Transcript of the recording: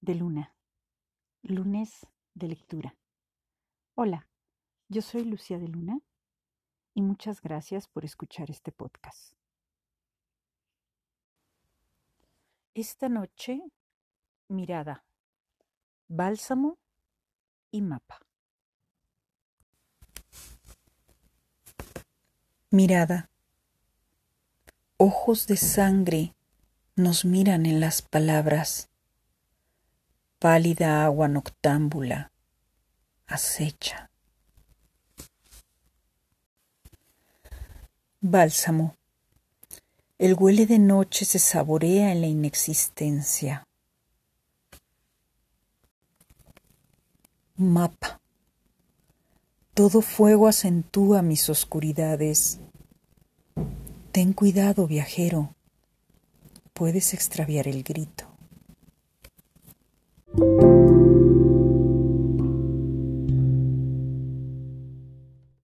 de luna, lunes de lectura. Hola, yo soy Lucía de Luna y muchas gracias por escuchar este podcast. Esta noche, mirada, bálsamo y mapa. Mirada. Ojos de sangre nos miran en las palabras. Pálida agua noctámbula acecha. Bálsamo. El huele de noche se saborea en la inexistencia. Mapa. Todo fuego acentúa mis oscuridades. Ten cuidado, viajero puedes extraviar el grito.